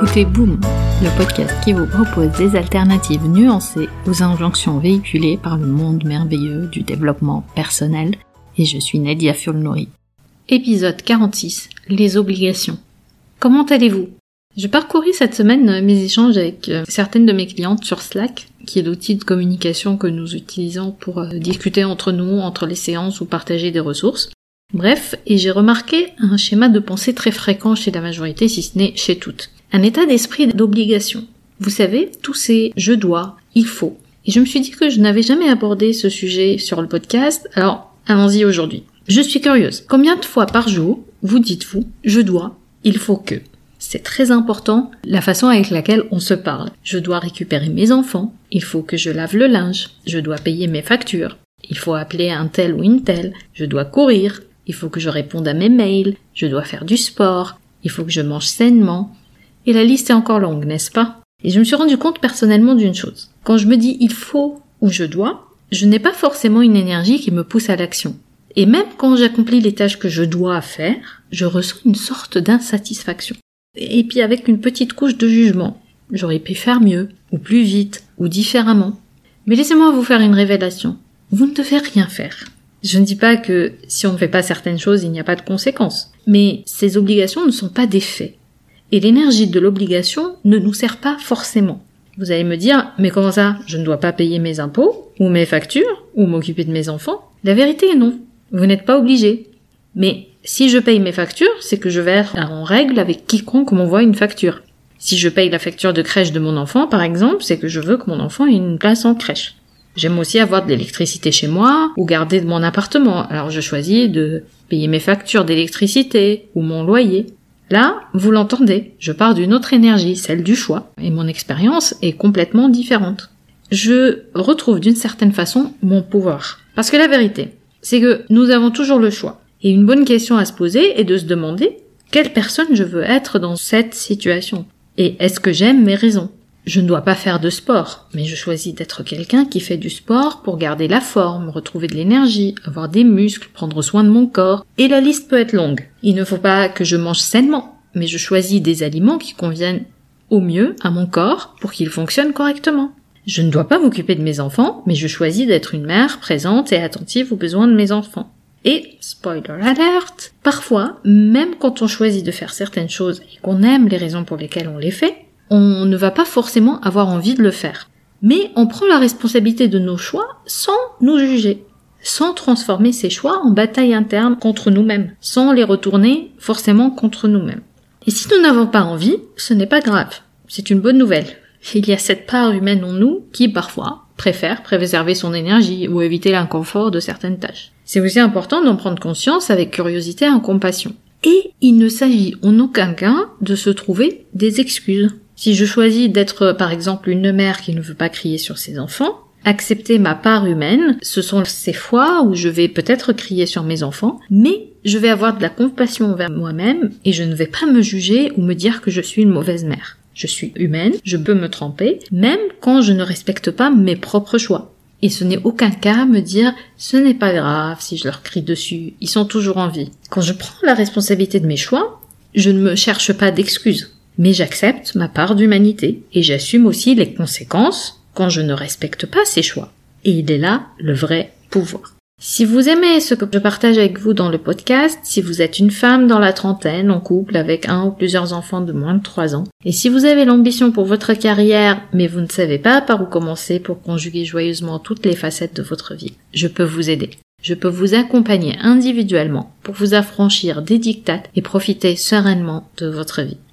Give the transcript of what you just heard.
écoutez Boom, le podcast qui vous propose des alternatives nuancées aux injonctions véhiculées par le monde merveilleux du développement personnel. Et je suis Nadia Fulnori. Épisode 46. Les obligations. Comment allez-vous? Je parcouris cette semaine mes échanges avec euh, certaines de mes clientes sur Slack, qui est l'outil de communication que nous utilisons pour euh, discuter entre nous, entre les séances ou partager des ressources. Bref, et j'ai remarqué un schéma de pensée très fréquent chez la majorité, si ce n'est chez toutes. Un état d'esprit d'obligation. Vous savez, tous ces je dois, il faut. Et je me suis dit que je n'avais jamais abordé ce sujet sur le podcast, alors allons-y aujourd'hui. Je suis curieuse. Combien de fois par jour vous dites-vous je dois, il faut que c'est très important la façon avec laquelle on se parle. Je dois récupérer mes enfants, il faut que je lave le linge, je dois payer mes factures, il faut appeler un tel ou une telle, je dois courir, il faut que je réponde à mes mails, je dois faire du sport, il faut que je mange sainement. Et la liste est encore longue, n'est-ce pas? Et je me suis rendu compte personnellement d'une chose. Quand je me dis il faut ou je dois, je n'ai pas forcément une énergie qui me pousse à l'action. Et même quand j'accomplis les tâches que je dois faire, je ressens une sorte d'insatisfaction. Et puis avec une petite couche de jugement. J'aurais pu faire mieux, ou plus vite, ou différemment. Mais laissez-moi vous faire une révélation. Vous ne devez rien faire. Je ne dis pas que si on ne fait pas certaines choses, il n'y a pas de conséquences. Mais ces obligations ne sont pas des faits. Et l'énergie de l'obligation ne nous sert pas forcément. Vous allez me dire, mais comment ça? Je ne dois pas payer mes impôts, ou mes factures, ou m'occuper de mes enfants? La vérité est non. Vous n'êtes pas obligé. Mais si je paye mes factures, c'est que je vais être en règle avec quiconque m'envoie une facture. Si je paye la facture de crèche de mon enfant, par exemple, c'est que je veux que mon enfant ait une place en crèche. J'aime aussi avoir de l'électricité chez moi ou garder de mon appartement. Alors je choisis de payer mes factures d'électricité ou mon loyer. Là, vous l'entendez, je pars d'une autre énergie, celle du choix, et mon expérience est complètement différente. Je retrouve d'une certaine façon mon pouvoir. Parce que la vérité, c'est que nous avons toujours le choix. Et une bonne question à se poser est de se demander quelle personne je veux être dans cette situation? Et est-ce que j'aime mes raisons? Je ne dois pas faire de sport, mais je choisis d'être quelqu'un qui fait du sport pour garder la forme, retrouver de l'énergie, avoir des muscles, prendre soin de mon corps, et la liste peut être longue. Il ne faut pas que je mange sainement, mais je choisis des aliments qui conviennent au mieux à mon corps pour qu'il fonctionne correctement. Je ne dois pas m'occuper de mes enfants, mais je choisis d'être une mère présente et attentive aux besoins de mes enfants. Et, spoiler alert, parfois, même quand on choisit de faire certaines choses et qu'on aime les raisons pour lesquelles on les fait, on ne va pas forcément avoir envie de le faire. Mais on prend la responsabilité de nos choix sans nous juger, sans transformer ces choix en bataille interne contre nous-mêmes, sans les retourner forcément contre nous-mêmes. Et si nous n'avons pas envie, ce n'est pas grave, c'est une bonne nouvelle. Il y a cette part humaine en nous qui parfois préfère préserver son énergie ou éviter l'inconfort de certaines tâches. C'est aussi important d'en prendre conscience avec curiosité et compassion. Et il ne s'agit en aucun cas de se trouver des excuses. Si je choisis d'être par exemple une mère qui ne veut pas crier sur ses enfants, accepter ma part humaine, ce sont ces fois où je vais peut-être crier sur mes enfants, mais je vais avoir de la compassion envers moi-même et je ne vais pas me juger ou me dire que je suis une mauvaise mère. Je suis humaine, je peux me tromper, même quand je ne respecte pas mes propres choix. Et ce n'est aucun cas me dire ce n'est pas grave si je leur crie dessus, ils sont toujours en vie. Quand je prends la responsabilité de mes choix, je ne me cherche pas d'excuses mais j'accepte ma part d'humanité et j'assume aussi les conséquences quand je ne respecte pas ces choix. Et il est là le vrai pouvoir. Si vous aimez ce que je partage avec vous dans le podcast, si vous êtes une femme dans la trentaine, en couple avec un ou plusieurs enfants de moins de 3 ans, et si vous avez l'ambition pour votre carrière, mais vous ne savez pas par où commencer pour conjuguer joyeusement toutes les facettes de votre vie, je peux vous aider. Je peux vous accompagner individuellement pour vous affranchir des dictates et profiter sereinement de votre vie.